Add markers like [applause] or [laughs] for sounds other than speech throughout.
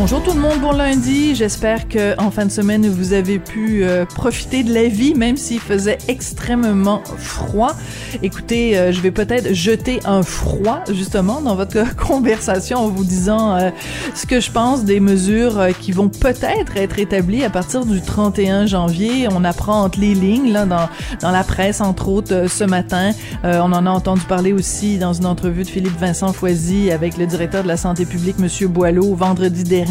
Bonjour tout le monde, bon lundi. J'espère que en fin de semaine vous avez pu euh, profiter de la vie, même s'il faisait extrêmement froid. Écoutez, euh, je vais peut-être jeter un froid justement dans votre [laughs] conversation en vous disant euh, ce que je pense des mesures qui vont peut-être être établies à partir du 31 janvier. On apprend entre les lignes là dans dans la presse entre autres ce matin. on en a entendu parler aussi dans une entrevue de Philippe Vincent Foisy avec le directeur de la santé publique Monsieur Boileau vendredi dernier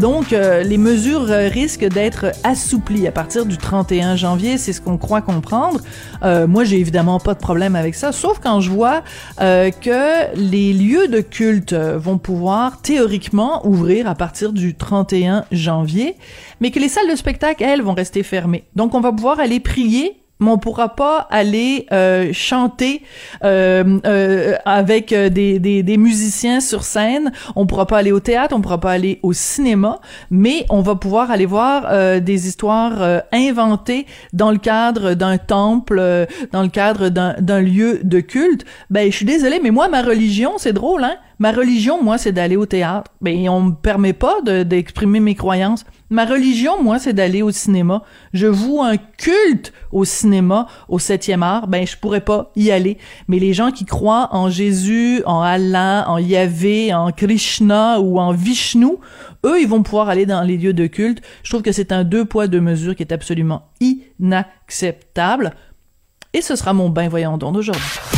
donc, euh, les mesures euh, risquent d'être assouplies à partir du 31 janvier, c'est ce qu'on croit comprendre. Euh, moi, j'ai évidemment pas de problème avec ça, sauf quand je vois que les lieux de culte vont pouvoir théoriquement ouvrir à partir du 31 janvier, mais que les salles de spectacle, elles, vont rester fermées. Donc, on va pouvoir aller prier mais on pourra pas aller euh, chanter euh, euh, avec des, des, musiciens sur scène. On pourra pas aller au théâtre, on pourra pas aller au cinéma, mais on va pouvoir aller voir des histoires inventées dans le cadre d'un temple, dans le cadre d'un lieu de culte. Ben, je suis désolée, mais moi, ma religion, c'est drôle, hein? Ma religion, moi, c'est d'aller au théâtre. Ben, on me permet pas d'exprimer mes croyances. Ma religion, moi, c'est d'aller au cinéma. Je voue un culte au cinéma, au septième art. Ben, je pourrais pas y aller. Mais les gens qui croient en Jésus, en Allah, en Yahvé, en Krishna ou en Vishnu, eux, ils vont pouvoir aller dans les lieux de culte. Je trouve que c'est un deux poids, deux mesures qui est absolument inacceptable. Et ce sera mon bain voyant d'aujourd'hui.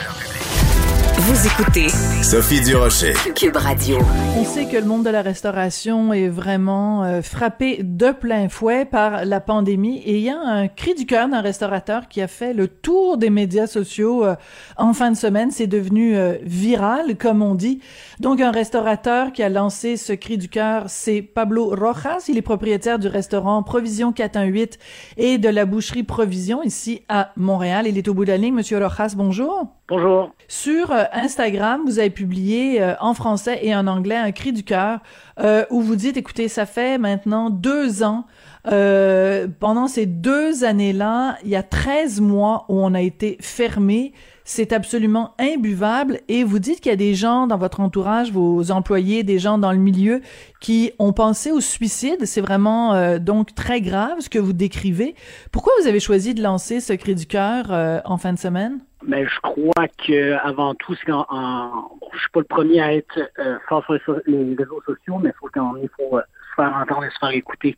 Vous écoutez Sophie Durocher. Cube Radio. On sait que le monde de la restauration est vraiment euh, frappé de plein fouet par la pandémie et il y a un cri du cœur d'un restaurateur qui a fait le tour des médias sociaux euh, en fin de semaine. C'est devenu euh, viral, comme on dit. Donc un restaurateur qui a lancé ce cri du cœur, c'est Pablo Rojas. Il est propriétaire du restaurant Provision 418 et de la boucherie Provision ici à Montréal. Il est au bout de la ligne. Monsieur Rojas, bonjour. Bonjour. Sur euh, Instagram, vous avez publié euh, en français et en anglais un cri du cœur euh, où vous dites, écoutez, ça fait maintenant deux ans. pendant ces deux années-là, il y a 13 mois où on a été fermé. C'est absolument imbuvable. Et vous dites qu'il y a des gens dans votre entourage, vos employés, des gens dans le milieu qui ont pensé au suicide. C'est vraiment donc très grave ce que vous décrivez. Pourquoi vous avez choisi de lancer ce cri du cœur en fin de semaine? Mais je crois que avant tout, c'est en, bon, je suis pas le premier à être euh, fort sur les, réseaux sociaux, mais il faut quand il faut euh, se faire entendre et se faire écouter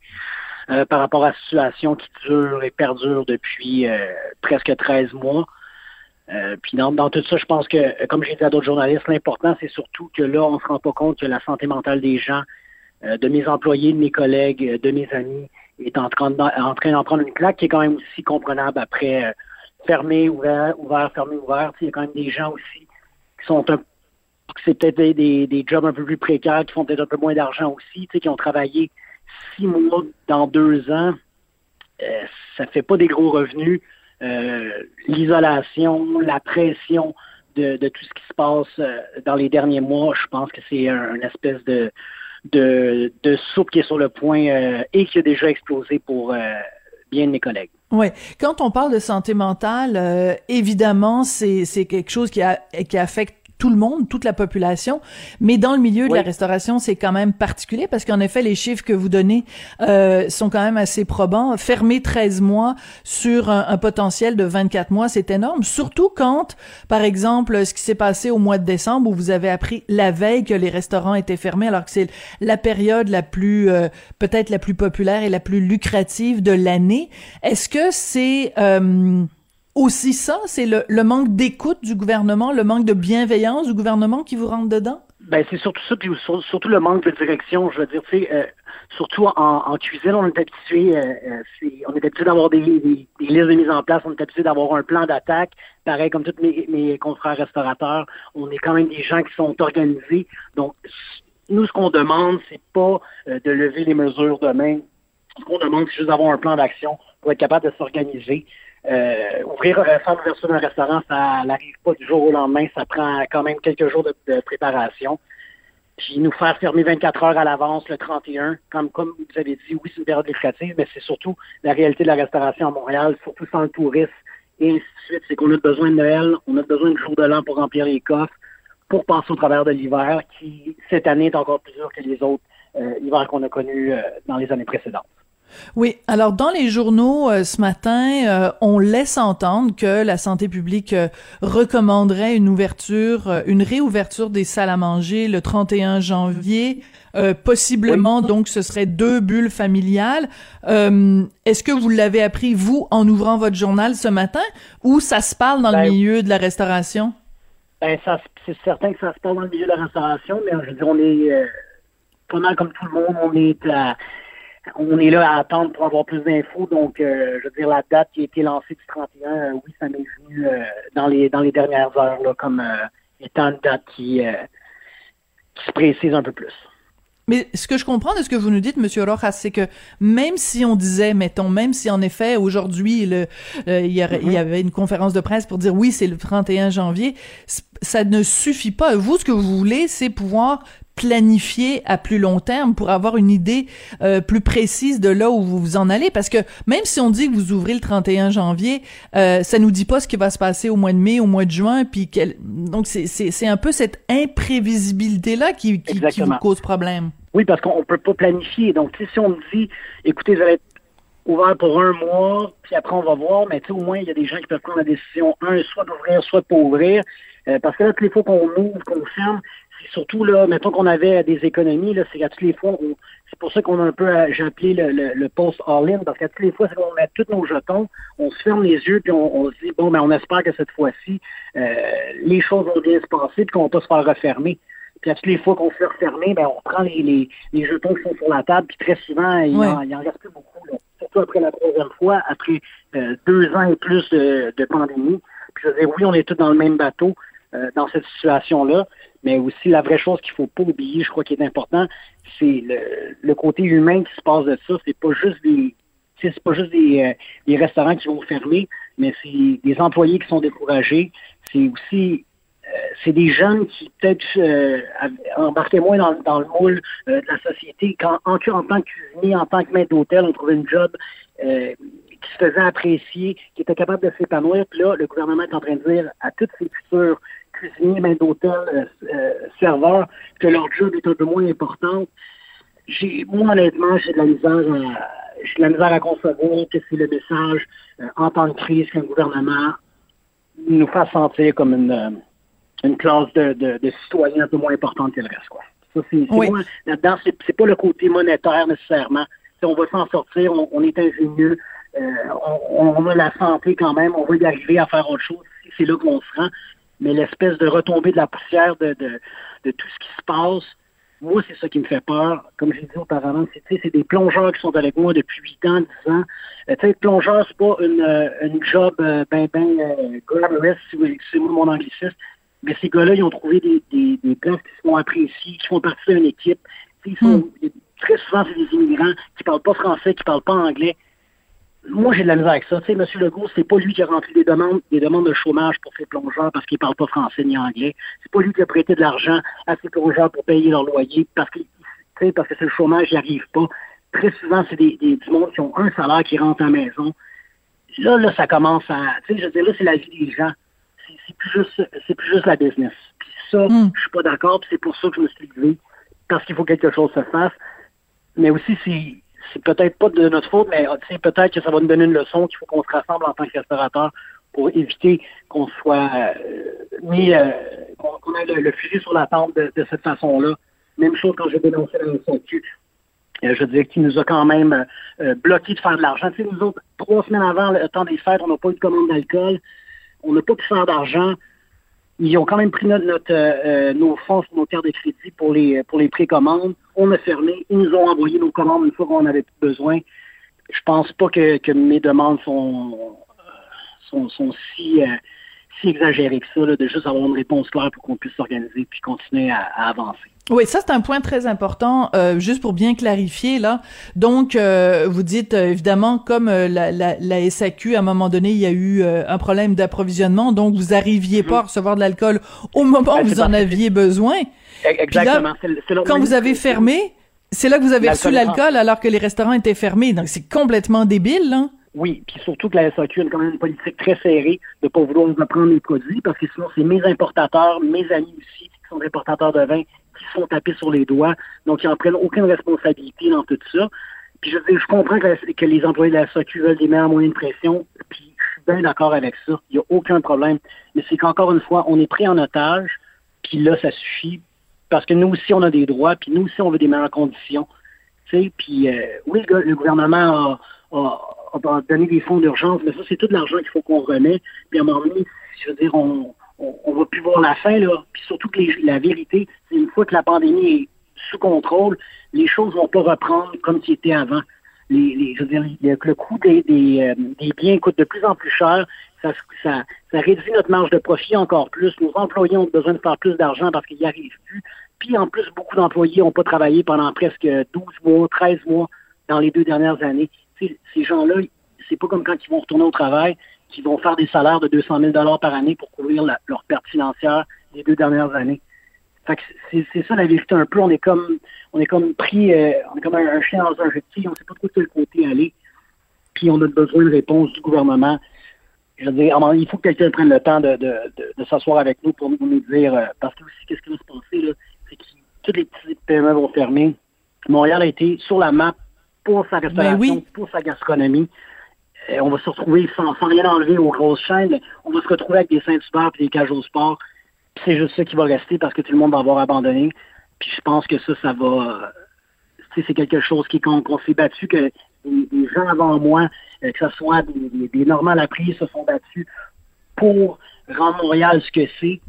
euh, par rapport à la situation qui dure et perdure depuis euh, presque 13 mois. Puis dans, dans, tout ça, je pense que, comme j'ai dit à d'autres journalistes, l'important, c'est surtout que là, on se rend pas compte que la santé mentale des gens, de mes employés, de mes collègues, de mes amis, est en train, en train d'en prendre une claque qui est quand même aussi comprenable après fermé, ouvert, ouvert, fermé, ouvert. Il y a quand même des gens aussi qui sont un c'est peut-être des, des, jobs un peu plus précaires, qui font peut-être un peu moins d'argent aussi, qui ont travaillé six mois dans deux ans. Euh, ça fait pas des gros revenus. Euh, l'isolation, la pression de, tout ce qui se passe euh, dans les derniers mois, je pense que c'est un, une espèce de, de, soupe qui est sur le point euh, et qui a déjà explosé pour bien de mes collègues. Oui, quand on parle de santé mentale, évidemment, c'est quelque chose qui qui affecte tout le monde, toute la population, mais dans le milieu de la restauration, c'est quand même particulier parce qu'en effet, les chiffres que vous donnez euh, sont quand même assez probants. Fermer 13 mois sur un, potentiel de 24 mois, c'est énorme, surtout quand, par exemple, ce qui s'est passé au mois de décembre où vous avez appris la veille que les restaurants étaient fermés alors que c'est la période la plus, euh, peut-être la plus populaire et la plus lucrative de l'année. Est-ce que c'est... Euh, aussi ça, c'est le, manque d'écoute du gouvernement, le manque de bienveillance du gouvernement qui vous rentre dedans? Ben c'est surtout ça, puis surtout le manque de direction. Je veux dire, tu sais, euh, surtout en, cuisine, on est habitué, euh, euh on est habitué d'avoir des, listes de mise en place, on est habitué d'avoir un plan d'attaque. Pareil comme tous mes, confrères restaurateurs, on est quand même des gens qui sont organisés. Donc, nous, ce qu'on demande, c'est pas de lever les mesures demain. Ce qu'on demande, c'est juste d'avoir un plan d'action pour être capable de s'organiser ouvrir, faire l'ouverture d'un restaurant, ça n'arrive pas du jour au lendemain. Ça prend quand même quelques jours de, préparation. Puis nous faire fermer 24 heures à l'avance le 31, comme, comme vous avez dit, oui, c'est une période lucrative, mais c'est surtout la réalité de la restauration à Montréal, surtout sans le tourisme et ainsi de suite. C'est qu'on a besoin de Noël, on a besoin de jour de l'an pour remplir les coffres, pour passer au travers de l'hiver, qui cette année est encore plus dur que les autres euh, hivers qu'on a connus euh, dans les années précédentes. Oui, alors dans les journaux euh, ce matin, euh, on laisse entendre que la santé publique euh, recommanderait une ouverture, une réouverture des salles à manger le 31 janvier. possiblement, donc, ce serait deux bulles familiales. Est-ce que vous l'avez appris, vous, en ouvrant votre journal ce matin, ou ça se parle dans le ben, milieu de la restauration? Ben, c'est certain que ça se parle dans le milieu de la restauration, mais je veux dire, on est, comment comme tout le monde, on est à on est là à attendre pour avoir plus d'infos. Donc, euh, je veux dire, la date qui a été lancée du 31, euh, oui, ça m'est venu euh, dans les dans les dernières heures là, comme étant une date qui, qui se précise un peu plus. Mais ce que je comprends de ce que vous nous dites, Monsieur Rojas, c'est que même si on disait, mettons, même si en effet aujourd'hui il, y il y avait une conférence de presse pour dire oui, c'est le 31 janvier, ça ne suffit pas. Vous, ce que vous voulez, c'est pouvoir planifier à plus long terme pour avoir une idée euh, plus précise de là où vous vous en allez. Parce que même si on dit que vous ouvrez le 31 janvier euh, ça nous dit pas ce qui va se passer au mois de mai au mois de juin puis quel... donc c'est c'est un peu cette imprévisibilité là qui qui, vous cause problème. Oui parce qu'on peut pas planifier. Donc si on me dit écoutez vous allez être ouvert pour un mois puis après on va voir mais au moins il y a des gens qui peuvent prendre la décision un soit d'ouvrir soit de pas ouvrir. Euh, parce que là, toutes les fois qu'on ouvre, qu'on ferme, surtout là, mettons qu'on avait des économies, là, c'est qu'à toutes les fois, c'est pour ça qu'on a un peu, euh, j'ai appelé le, le, post all-in, parce qu'à toutes les fois, c'est qu'on met tous nos jetons, on se ferme les yeux, puis on, se dit, bon, ben, on espère que cette fois-ci, euh, les choses vont bien se passer, puis qu'on va pas se faire refermer. Puis à toutes les fois qu'on se fait refermer, ben, on prend les, les, les, jetons qui sont sur la table, puis très souvent, il, en, en reste plus beaucoup, là. surtout après la troisième fois, après euh, deux ans et plus de, de pandémie. Puis je veux dire, oui, on est tous dans le même bateau dans cette situation-là. Mais aussi, la vraie chose qu'il faut pas oublier, je crois qu'il est important, c'est le, côté humain qui se passe de ça. C'est pas juste c'est pas juste des, euh, des, restaurants qui vont fermer, mais c'est des employés qui sont découragés. C'est aussi euh, c'est des jeunes qui peut-être euh, embarquaient moins dans, dans le moule de la société. Quand en, en tant que cuisinier, en tant que maître d'hôtel, on trouvait une job qui se faisait apprécier, qui était capable de s'épanouir. Puis là, le gouvernement est en train de dire à toutes ces futures cuisiniers, maîtres d'hôtel, euh, euh, serveurs, que leur job est un peu moins important. J'ai, moi, honnêtement, j'ai de la misère à, j'ai de la misère à concevoir que c'est le message euh, en temps de crise qu'un gouvernement nous fasse sentir comme une, une classe de, de, de, citoyens un peu moins importante que le reste. Quoi. Ça, c'est, c'est là-dedans, c'est, c'est pas le côté monétaire nécessairement. Si on va s'en sortir, on, est ingénieux, on, on, a la santé quand même, on va y arriver à faire autre chose. C'est là qu'on se rend mais l'espèce de retomber de la poussière de, de, de, tout ce qui se passe, moi, c'est ça qui me fait peur. Comme j'ai dit auparavant, c'est des plongeurs qui sont avec moi depuis 8 ans, 10 ans. Euh, tu sais, plongeur, c'est pas une, euh, une job euh, ben, ben euh, glamorous, si c'est mon anglicisme. Mais ces gars-là, ils ont trouvé des, des, des places qui se font apprécier, qui font partie d'une équipe. Ils sont, hmm. Très souvent, c'est des immigrants qui parlent pas français, qui parlent pas anglais moi, j'ai de la misère avec ça. Tu sais, M. Legault, c'est pas lui qui a rempli des demandes, des demandes de chômage pour ses plongeurs parce qu'il parle pas français ni anglais. C'est pas lui qui a prêté de l'argent à ses plongeurs pour payer leur loyer parce que, parce que c'est le chômage, il arrive pas. Très souvent, c'est des, des, du monde qui ont un salaire qui rentre à la maison. Là, là, ça commence à, tu sais, je veux dire, là, c'est la vie des gens. C'est plus juste, c'est plus juste la business. Puis ça, hmm. je suis pas d'accord, c'est pour ça que je me suis levé, parce qu'il faut que quelque chose se fasse. Mais aussi, c'est, c'est peut-être pas de notre faute, mais peut-être que ça va nous donner une leçon qu'il faut qu'on se rassemble en tant que restaurateur pour éviter qu'on soit euh, mis, euh, qu'on ait le, fusil sur la tente de, cette façon-là. Même chose quand j'ai dénoncé la SAQ. Euh, je dire qu'il nous a quand même bloqué de faire de l'argent. Tu sais, nous autres, trois semaines avant le temps des fêtes, on n'a pas eu de commande d'alcool. On n'a pas pu faire d'argent. Ils ont quand même pris notre, notre euh, nos fonds nos cartes de crédit pour les pour les précommandes. On a fermé. Ils nous ont envoyé nos commandes une fois qu'on avait plus besoin. Je pense pas que, que mes demandes sont sont, sont si euh, si exagérées que ça, là, de juste avoir une réponse claire pour qu'on puisse s'organiser puis continuer à, avancer. Oui, ça c'est un point très important, euh, juste pour bien clarifier là. Donc, euh, vous dites euh, évidemment comme la, la, la, SAQ à un moment donné, il y a eu un problème d'approvisionnement, donc vous arriviez pas à recevoir de l'alcool au moment où vous en aviez besoin. Exactement. quand vous avez fermé, c'est là que vous avez reçu l'alcool alors que les restaurants étaient fermés. Donc c'est complètement débile, là. Oui, puis surtout que la SAQ a quand même une politique très serrée de pas vouloir reprendre les produits parce que sinon c'est mes importateurs, mes amis aussi qui sont importateurs de vin qui se font taper sur les doigts. Donc, ils n'en prennent aucune responsabilité dans tout ça. Puis je, je comprends que, les employés de la SAQ veulent des meilleurs moyens de pression, puis je suis bien d'accord avec ça. Il n'y a aucun problème. Mais c'est qu'encore une fois, on est pris en otage, puis là, ça suffit. Parce que nous aussi, on a des droits, puis nous aussi, on veut des meilleures conditions. Tu sais, puis euh, oui, le, gouvernement a, donné des fonds d'urgence, mais ça, c'est tout l'argent qu'il faut qu'on remet. Puis à un moment donné, je veux dire, on, on, va plus voir la fin, là. Puis surtout que la vérité, c'est une fois que la pandémie est sous contrôle, les choses vont pas reprendre comme c'était avant. Je veux dire, le, coût des, euh, des, biens coûte de plus en plus cher. Ça, réduit notre marge de profit encore plus. Nos employés ont besoin de faire plus d'argent parce qu'ils n'y arrivent plus. Puis en plus, beaucoup d'employés n'ont pas travaillé pendant presque 12 mois, 13 mois dans les deux dernières années. ces gens-là, c'est pas comme quand ils vont retourner au travail qui vont faire des salaires de 200 000 par année pour couvrir leur perte financière des deux dernières années. c'est ça la vérité un peu. On est comme on est comme pris, euh, on est comme un, chien dans un jeté, on ne sait pas trop de quel côté aller. Puis on a besoin de réponse du gouvernement. Je veux dire, il faut que quelqu'un prenne le temps de, s'asseoir avec nous pour nous dire euh, parce que aussi qu'est-ce qui va se passer c'est que toutes les petites PME vont fermer. Montréal a été sur la map pour sa ben restauration, pour sa gastronomie. Euh, on va se retrouver sans, rien enlever aux grosses chaînes, on va se retrouver avec des Saint-Hubert et des cages au sport. c'est juste ça qui va rester parce que tout le monde va avoir abandonné. Puis je pense que ça, ça va. c'est quelque chose qui qu'on s'est battu, que les, gens avant moi, euh, que ce soit des, des, normales appris, se sont battus pour rendre Montréal ce que c'est.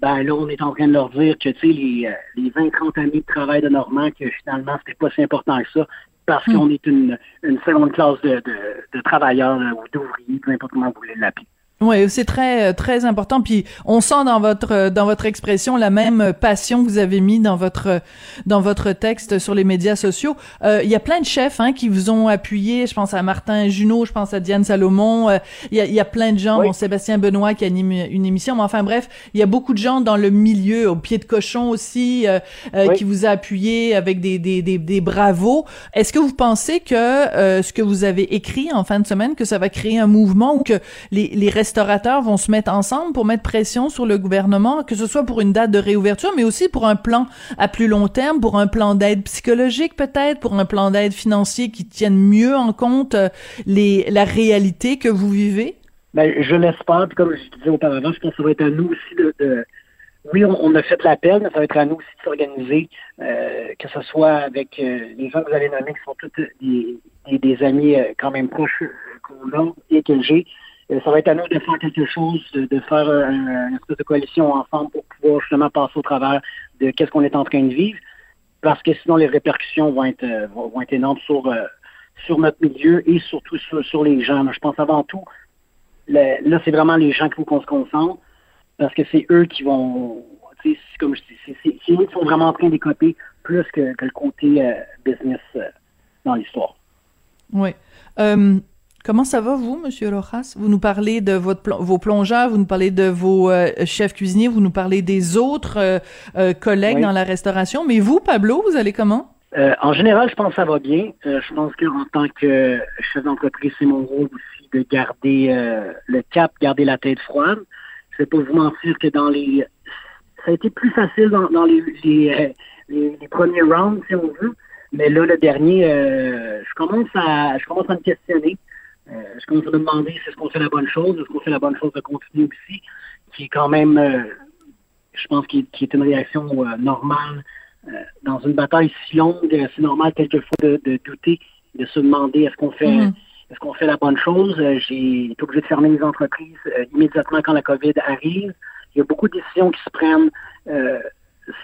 Ben là, on est en train de leur dire que les, euh, les 20-30 années de travail de Normand, que finalement, c'était pas si important que ça parce hmm. qu'on est une, une seconde classe de, de, de travailleurs ou d'ouvriers, peu importe comment vous voulez l'appeler. Oui, c'est très très important. Puis on sent dans votre dans votre expression la même passion que vous avez mis dans votre dans votre texte sur les médias sociaux. Euh, il y a plein de chefs hein, qui vous ont appuyé. Je pense à Martin Junot, je pense à Diane Salomon. Euh, il, y a, y, a, plein de gens. Bon, Sébastien Benoît qui anime une émission. Mais enfin bref, il y a beaucoup de gens dans le milieu, au pied de cochon aussi, euh, euh qui vous a appuyé avec des des des, des bravos. Est-ce que vous pensez que ce que vous avez écrit en fin de semaine que ça va créer un mouvement ou que les les restaurateurs vont se mettre ensemble pour mettre pression sur le gouvernement, que ce soit pour une date de réouverture, mais aussi pour un plan à plus long terme, pour un plan d'aide psychologique peut-être, pour un plan d'aide financier qui tienne mieux en compte euh, les, la réalité que vous vivez? Ben, je l'espère, puis comme je disais auparavant, je pense que ça va être à nous aussi de, oui, on, a fait l'appel, mais ça va être à nous aussi de s'organiser, euh, que ce soit avec euh, les gens que vous allez nommer, qui sont tous des, des, amis quand même proches qu'on a et que j'ai, ça va être à nous de faire quelque chose, de, faire une espèce de coalition ensemble pour pouvoir justement passer au travers de qu'est-ce qu'on est en train de vivre, parce que sinon les répercussions vont être euh, vont être énormes sur euh, sur notre milieu et surtout sur, les gens. Je pense avant tout, là c'est vraiment les gens qu'il faut qu'on se concentre, parce que c'est eux qui vont, comme je dis, c'est eux qui sont vraiment en train d'écoper plus que, que, le côté business dans l'histoire. Oui. Comment ça va, vous, Monsieur Rojas? Vous nous parlez de votre vos plongeurs, vous nous parlez de vos euh, chefs cuisiniers, vous nous parlez des autres euh, euh, collègues dans la restauration. Mais vous, Pablo, vous allez comment? en général, je pense que ça va bien. je pense qu'en tant que chef d'entreprise, c'est mon rôle aussi de garder le cap, garder la tête froide. Je vais pas vous mentir que dans les... Ça a été plus facile dans, les, les, les, premiers rounds, si on veut. Mais là, le dernier, je commence à je commence à me questionner. Euh, est-ce qu'on se demander si est-ce qu'on fait la bonne chose, est-ce qu'on fait la bonne chose de continuer aussi, qui est quand même, euh, je pense, qui, est une réaction euh, normale dans une bataille si longue. C'est normal quelquefois de, de, douter, de se demander est-ce qu'on fait, mm-hmm. est-ce qu'on fait la bonne chose. J'ai été obligé de fermer les entreprises immédiatement quand la COVID arrive. Il y a beaucoup de décisions qui se prennent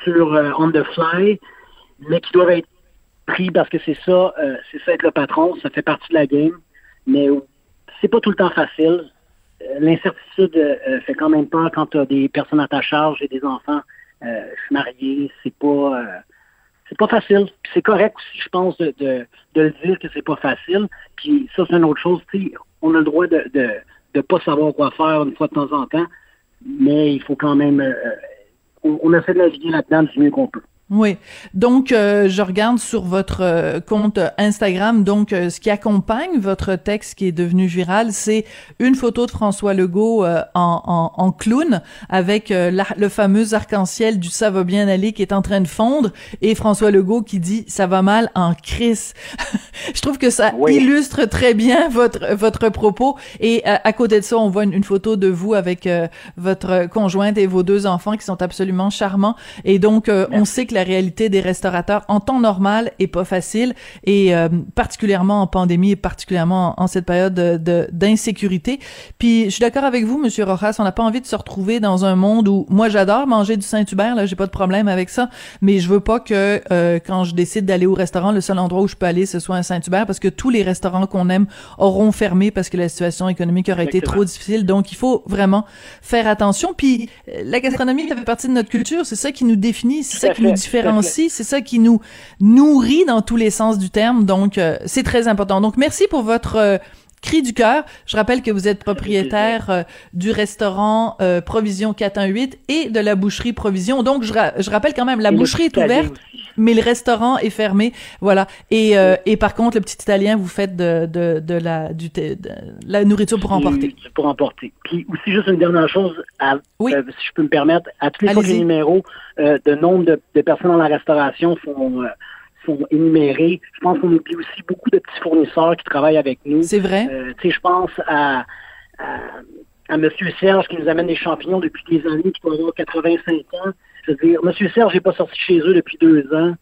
sur on the fly, mais qui doivent être prises parce que c'est ça, c'est ça être le patron, ça fait partie de la game mais c'est pas tout le temps facile. Euh, l'incertitude euh, fait quand même peur quand tu as des personnes à ta charge et des enfants je suis marié, c'est pas c'est pas facile. c'est correct aussi, je pense, de, de, de le dire que c'est pas facile. Puis ça, c'est une autre chose. On a le droit de, de de pas savoir quoi faire une fois de temps en temps, mais il faut quand même on, on essaie de naviguer là-dedans du mieux qu'on peut. Oui. Donc, euh, je regarde sur votre euh, compte Instagram. Donc, euh, ce qui accompagne votre texte qui est devenu viral, c'est une photo de François Legault en, en, en, clown avec le fameux arc-en-ciel du ça va bien aller qui est en train de fondre et François Legault qui dit ça va mal en crise. [laughs] je trouve que ça illustre très bien votre votre propos. Et à côté de ça, on voit une, une photo de vous avec votre conjointe et vos deux enfants qui sont absolument charmants. Et donc, on sait que la réalité des restaurateurs en temps normal est pas facile et euh, particulièrement en pandémie et particulièrement en, cette période de d'insécurité. Puis je suis d'accord avec vous, Monsieur Rojas, on n'a pas envie de se retrouver dans un monde où moi j'adore manger du Saint-Hubert, là j'ai pas de problème avec ça, mais je veux pas que euh, quand je décide d'aller au restaurant, le seul endroit où je peux aller ce soit un Saint-Hubert parce que tous les restaurants qu'on aime auront fermé parce que la situation économique aurait été trop difficile. Donc il faut vraiment faire attention. Puis euh, la gastronomie fait partie de notre culture, c'est ça qui nous définit, c'est ça qui nous différencie, c'est ça qui nous nourrit dans tous les sens du terme. Donc, euh, c'est très important. Donc, merci pour votre euh, cri du cœur. Je rappelle que vous êtes propriétaire euh, du restaurant Provision 418 et de la boucherie Provision. Donc, je, je rappelle quand même, la boucherie est ouverte mais le restaurant est fermé, voilà. Et, euh, et par contre, le petit Italien, vous faites de, de, de la du de, la nourriture pour emporter. Pour emporter. Puis aussi juste une dernière chose, à, oui. Euh, si je peux me permettre, à tous les numéros euh, de nombre de, de, personnes dans la restauration sont euh, énumérés. Je pense qu'on oublie aussi beaucoup de petits fournisseurs qui travaillent avec nous. C'est vrai. tu sais, je pense à, à à M. Serge qui nous amène des champignons depuis des années, qui doit avoir 85 ans. Je veux dire, M. Serge n'est pas sorti chez eux depuis deux ans.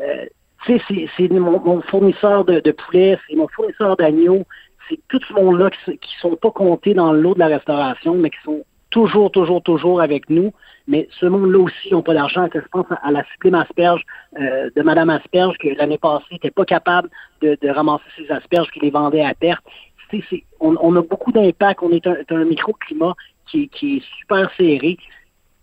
Euh, tu sais, c'est mon, fournisseur de, de poulet, c'est mon fournisseur d'agneau. C'est tout ce monde-là qui, qui sont pas comptés dans l'eau de la restauration, mais qui sont toujours, toujours, toujours avec nous. Mais ce monde-là aussi n'a pas d'argent. Je pense à la sublime asperge euh, de Mme Asperge, que l'année passée n'était pas capable de, de ramasser ses asperges, qui les vendait à perte. on, on, a beaucoup d'impact. On est un, un microclimat qui, qui est super serré.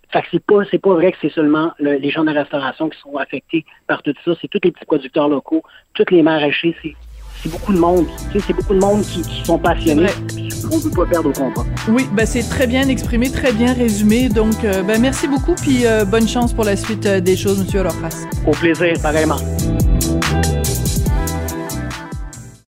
Fait que c'est pas, c'est pas vrai que c'est seulement les gens de la restauration qui sont affectés par tout ça. C'est tous les petits producteurs locaux, tous les maraîchers. C'est, c'est beaucoup de monde. Tu sais, c'est beaucoup de monde qui, qui sont passionnés. On ne peut pas perdre au combat. Oui, ben c'est très bien exprimé, très bien résumé. Donc, euh, ben merci beaucoup, puis euh, bonne chance pour la suite euh, des choses, Monsieur Aloras. Au plaisir, pareillement.